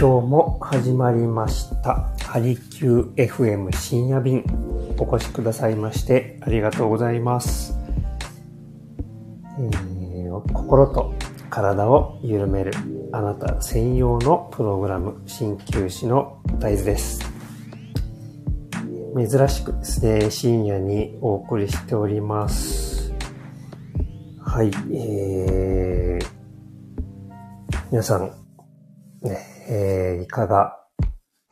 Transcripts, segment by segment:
今日も始まりました。ハリキュー FM 深夜便。お越しくださいましてありがとうございます、えー心と体を緩めるあなた専用のプログラム鍼灸師の大豆です。珍しくですね深夜にお送りしております。はいえー、皆さんね、えー、いかが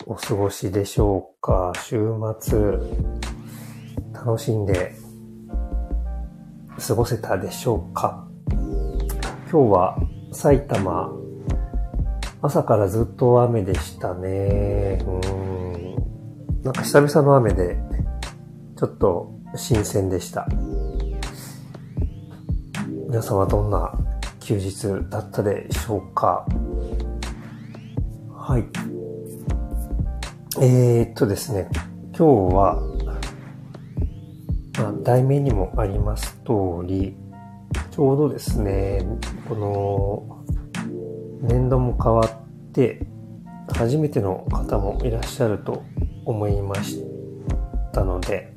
お過ごしでしょうか？週末、楽しんで過ごせたでしょうか？今日は埼玉、朝からずっと雨でしたね。うん。なんか久々の雨で、ちょっと新鮮でした。皆さんはどんな休日だったでしょうか？はい。えー、っとですね、今日は、まあ、題名にもあります通り、ちょうどですね、この、年度も変わって、初めての方もいらっしゃると思いましたので、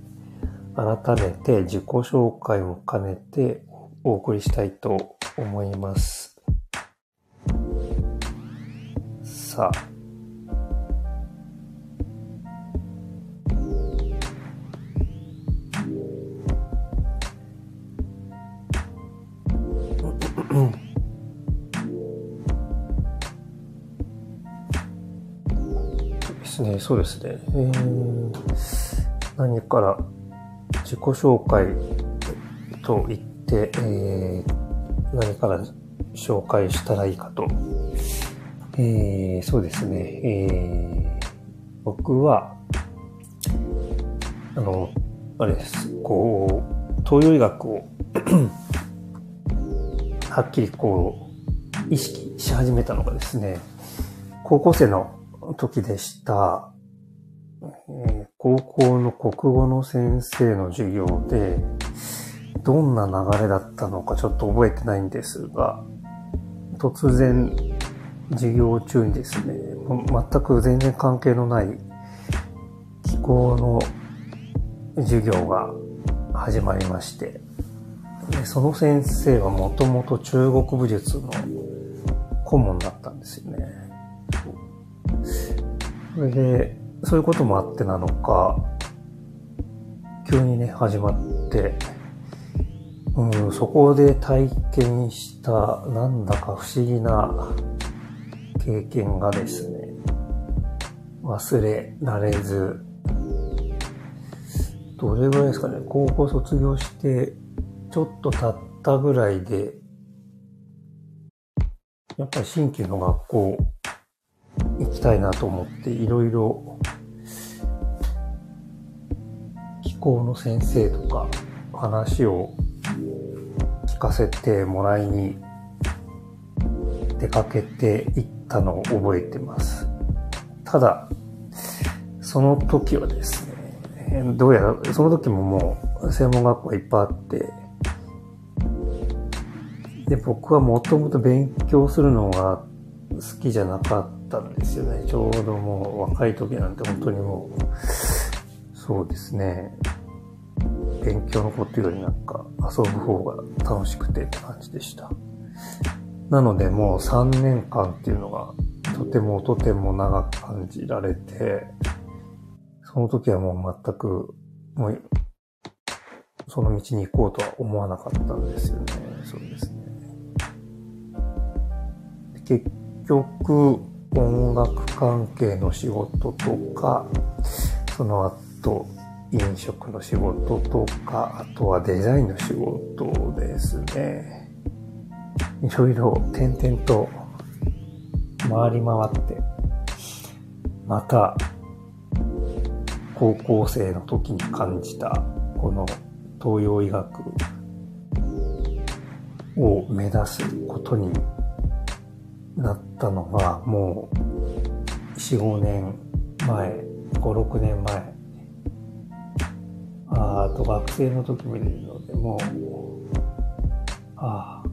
改めて自己紹介も兼ねてお送りしたいと思います。さ。ですね、そうですね。えー、何から自己紹介と言って、えー、何から紹介したらいいかと。えー、そうですね。えー、僕は、あの、あれです。こう、東洋医学を はっきりこう、意識し始めたのがですね、高校生の時でした、えー高校の国語の先生の授業で、どんな流れだったのかちょっと覚えてないんですが、突然、授業中にですね、全く全然関係のない気候の授業が始まりまして、でその先生はもともと中国武術の顧問だったんですよね。それで、そういうこともあってなのか、急にね、始まって、うん、そこで体験した、なんだか不思議な経験がですね、忘れられず、どれぐらいですかね、高校卒業して、ちょっと経ったぐらいで、やっぱり新旧の学校行きたいなと思って、いろいろ気候の先生とか話を聞かせてもらいに出かけて行ったのを覚えてます。ただ、その時はですね、どうやら、その時ももう専門学校がいっぱいあって、で、僕はもともと勉強するのが好きじゃなかったんですよね。ちょうどもう若い時なんて本当にもう、そうですね。勉強のことよりなんか遊ぶ方が楽しくてって感じでした。なのでもう3年間っていうのがとてもとても長く感じられて、その時はもう全く、もう、その道に行こうとは思わなかったんですよね。そうですね。結局、音楽関係の仕事とか、その後、飲食の仕事とか、あとはデザインの仕事ですね。いろいろ点々と回り回って、また、高校生の時に感じた、この東洋医学を目指すことになったのが、もう、4、5年前、5、6年前。ああと学生の時見れるので、もう、ああ、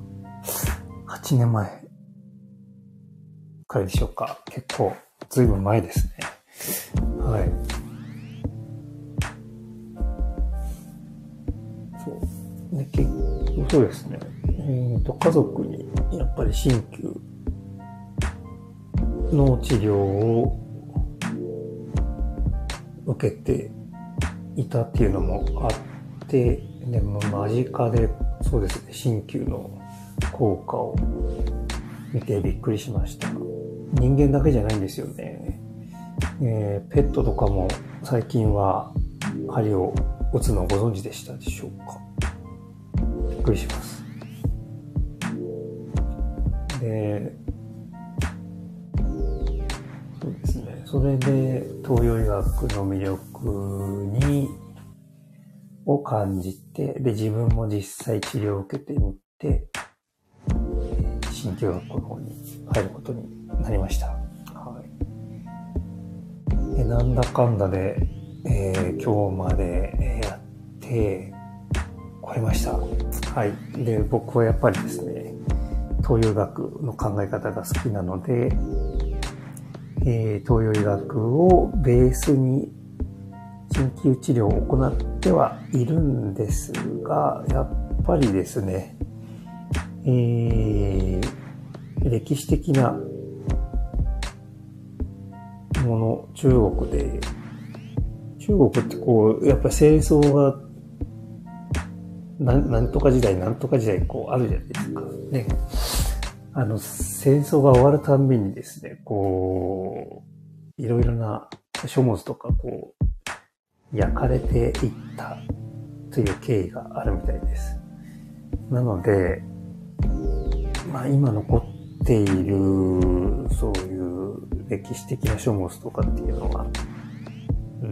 8年前くらでしょうか。結構ずいぶん前ですね。はい。そう。で、結局そうですね。えっ、ー、と、家族にやっぱり鍼灸の治療を受けていたっていうのもあって、でも間近でそうですね、鍼灸の効果を見てびっくりしました。人間だけじゃないんですよね。えー、ペットとかも最近は針を打つのをご存知でしたでしょうか？びっくりします。で、そうですね。それで東洋医学の魅力に、を感じて、で、自分も実際治療を受けてみて、鍼灸学校の方に入ることになりました。はい。でなんだかんだで、えー、今日までやって、超えました。はい。で、僕はやっぱりですね、東洋医学の考え方が好きなので、えー、東洋医学をベースに鍼灸治療を行ってはいるんですが、やっぱりですね、えー、歴史的なもの、中国で、中国ってこう、やっぱり戦争が、なん、なんとか時代、なんとか時代、こう、あるじゃないですか。ね。あの、戦争が終わるたんびにですね、こう、いろいろな書物とか、こう、焼かれていったという経緯があるみたいです。なので、まあ今残っている、そういう歴史的な書物とかっていうのは、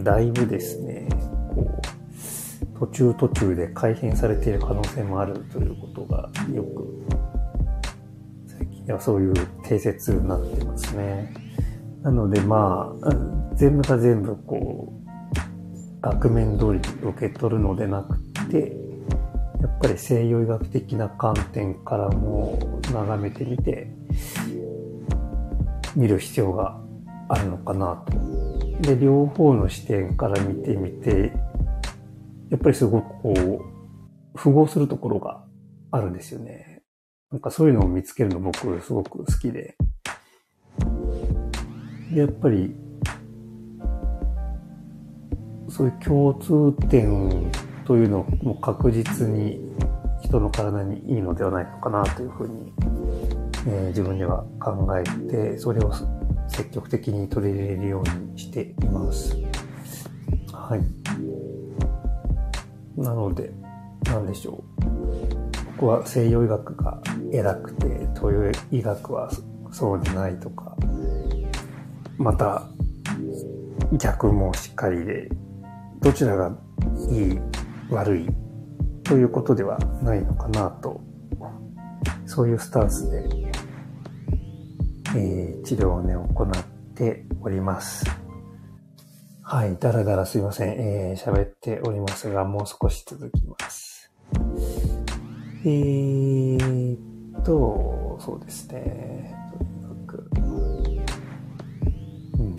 だいぶですね、こう、途中途中で改変されている可能性もあるということがよくいやそういう定説になってますね。なのでまあ、全部が全部こう、額面通り受け取るのでなくて、やっぱり西洋医学的な観点からも眺めてみて、見る必要があるのかなと。で、両方の視点から見てみて、やっぱりすごくこう、符合するところがあるんですよね。なんかそういうのを見つけるの僕すごく好きで。で、やっぱり、そういう共通点というのも確実に人の体にいいのではないのかなというふうに、えー、自分では考えて、それを積極的に取り入れるようにしています。はい。なので、なんでしょう。僕は西洋医学が偉くて東洋医学はそうでないとかまた逆もしっかりでどちらがいい悪いということではないのかなとそういうスタンスで、えー、治療をね行っておりますはい、だらだらすいません。えー、喋っておりますが、もう少し続きます。えーっと、そうですね。とにかく。うん。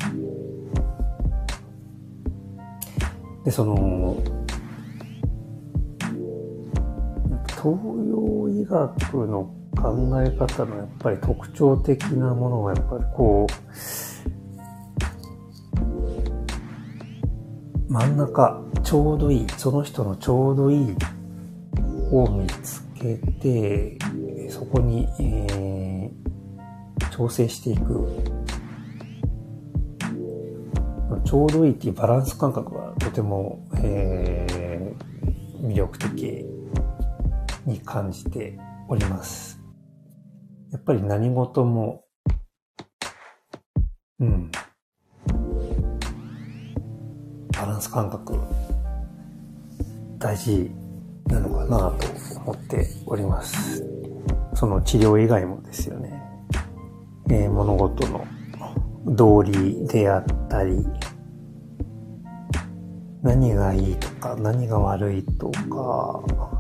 で、その、東洋医学の考え方のやっぱり特徴的なものはやっぱりこう、真ん中、ちょうどいい、その人のちょうどいいを見つけて、そこに、えー、調整していく。ちょうどいいっていうバランス感覚はとても、えー、魅力的に感じております。やっぱり何事も、うん、バランス感覚大事なのかなと思っております。その治療以外もですよね。えー、物事の道理であったり、何がいいとか、何が悪いとか、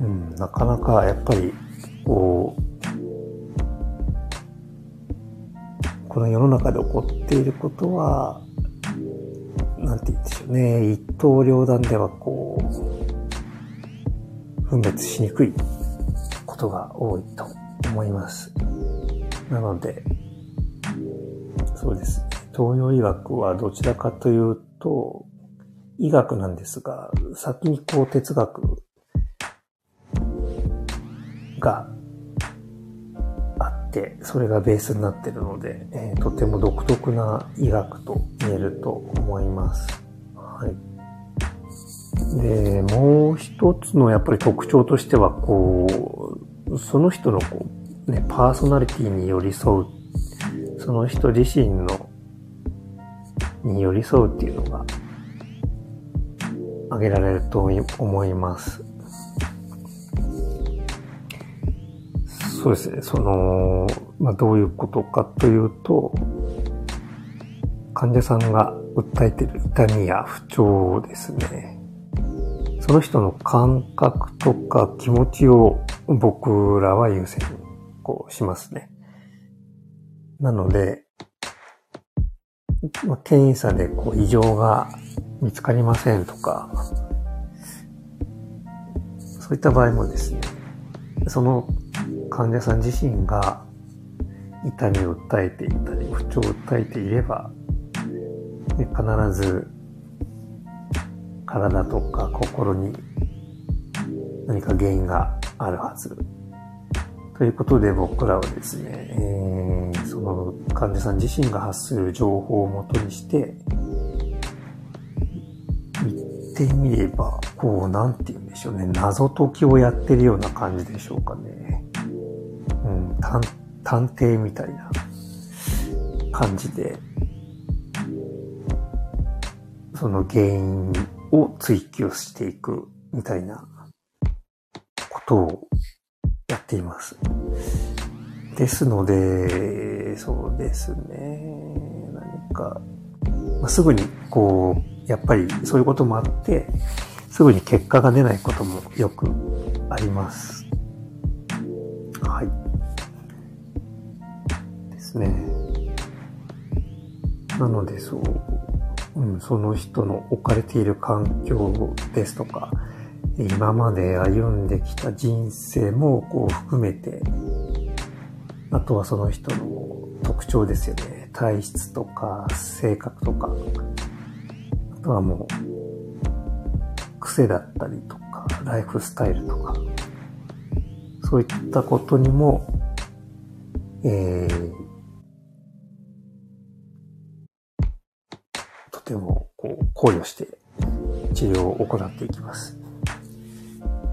うん、なかなかやっぱり、こうこの世の中で起こっていることは、なんて言うんでしょうね、一刀両断ではこう、分別しにくいことが多いと思います。なので、そうです。東洋医学はどちらかというと、医学なんですが、先にこう哲学があって、それがベースになってるので、えー、とても独特な医学と言えると思います。はい。で、もう一つのやっぱり特徴としては、こう、その人のこう、ね、パーソナリティに寄り添う、その人自身のに寄り添うっていうのが挙げられると思います。そうですね、その、まあ、どういうことかというと、患者さんが訴えている痛みや不調ですね。その人の感覚とか気持ちを僕らは優先こうしますね。なので、まあ、検査でこう異常が見つかりませんとか、そういった場合もですね、その患者さん自身が痛みを訴えていたり、不調を訴えていれば、必ず体とか心に何か原因があるはず。ということで僕らはですね、えー、その患者さん自身が発する情報をもとにして、言ってみれば、こう、なんて言うんでしょうね。謎解きをやってるような感じでしょうかね。探探偵みたいな感じで、その原因を追求していくみたいなことをやっています。ですので、そうですね。何か、まあ、すぐにこう、やっぱりそういうこともあって、すぐに結果が出ないこともよくあります。ですね。なので、そう、うん、その人の置かれている環境ですとか、今まで歩んできた人生もこう含めて、あとはその人の特徴ですよね。体質とか性格とか、あとはもう、癖だったりとか、ライフスタイルとか、そういったことにも、えー、てもこう考慮して治療を行っていきます。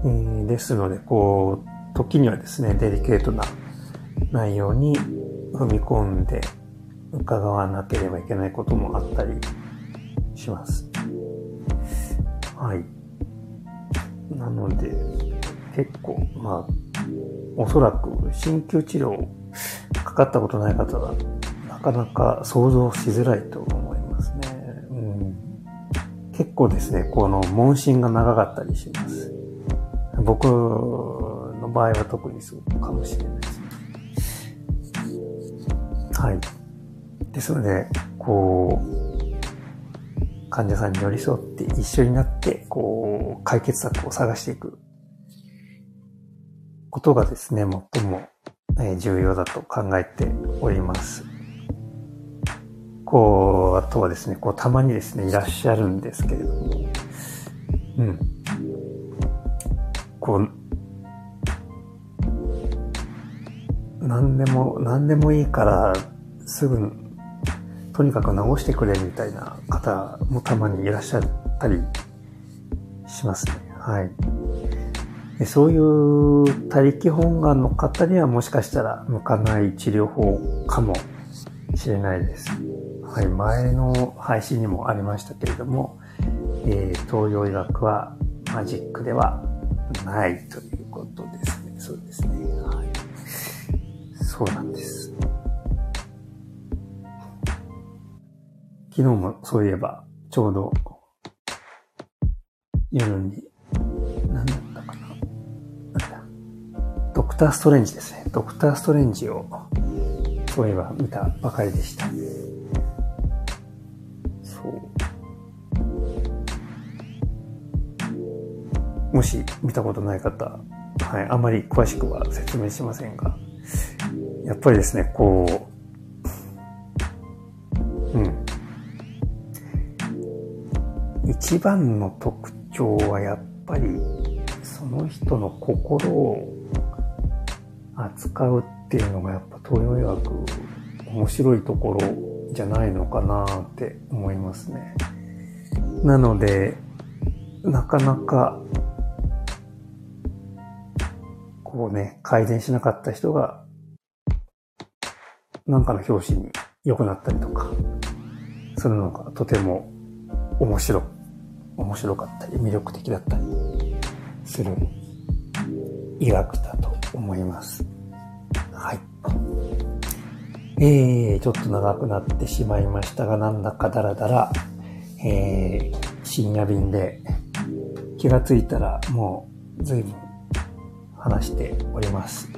えー、ですので、こう、時にはですね、デリケートな内容に踏み込んで伺わなければいけないこともあったりします。はい。なので、結構、まあ、おそらく鍼灸治療かかったことない方は、なかなか想像しづらいと思。結構ですね、この問診が長かったりします。僕の場合は特にそうかもしれないですね。はい。ですので、こう、患者さんに寄り添って一緒になって、こう、解決策を探していくことがですね、最も重要だと考えております。こう、あとはですね、こう、たまにですね、いらっしゃるんですけれども、うん。こう、何でも、何でもいいから、すぐとにかく直してくれみたいな方もたまにいらっしゃったりしますね。はい。でそういう他力本願の方にはもしかしたら向かない治療法かもしれないです。はい。前の配信にもありましたけれども、えー、東洋医学はマジックではないということですね。そうですね。はい。そうなんです。昨日もそういえば、ちょうど、夜に、何だったかな。ドクターストレンジですね。ドクターストレンジをそういえば見たばかりでした。もし見たことない方、はい、あまり詳しくは説明しませんが、やっぱりですね、こう、うん。一番の特徴はやっぱり、その人の心を扱うっていうのがやっぱ東洋医学面白いところじゃないのかなって思いますね。なので、なかなか、こうね、改善しなかった人が、なんかの表紙に良くなったりとか、するのがとても面白、面白かったり、魅力的だったりする医学だと思います。はい。えー、ちょっと長くなってしまいましたが、なんだかだらだら、えー、深夜便で気がついたらもう随分話しております。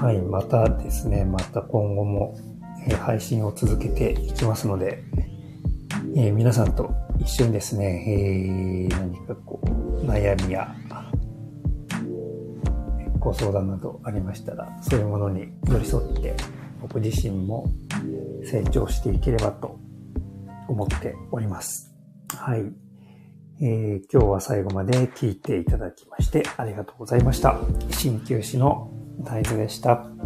はい、またですね、また今後も、え、配信を続けていきますので、えー、皆さんと一緒にですね、えー、何かこう、悩みやご相談などありましたら、そういうものに寄り添って、僕自身も成長していければと思っております。はい。えー、今日は最後まで聞いていただきましてありがとうございました。鍼灸師の大豆でした。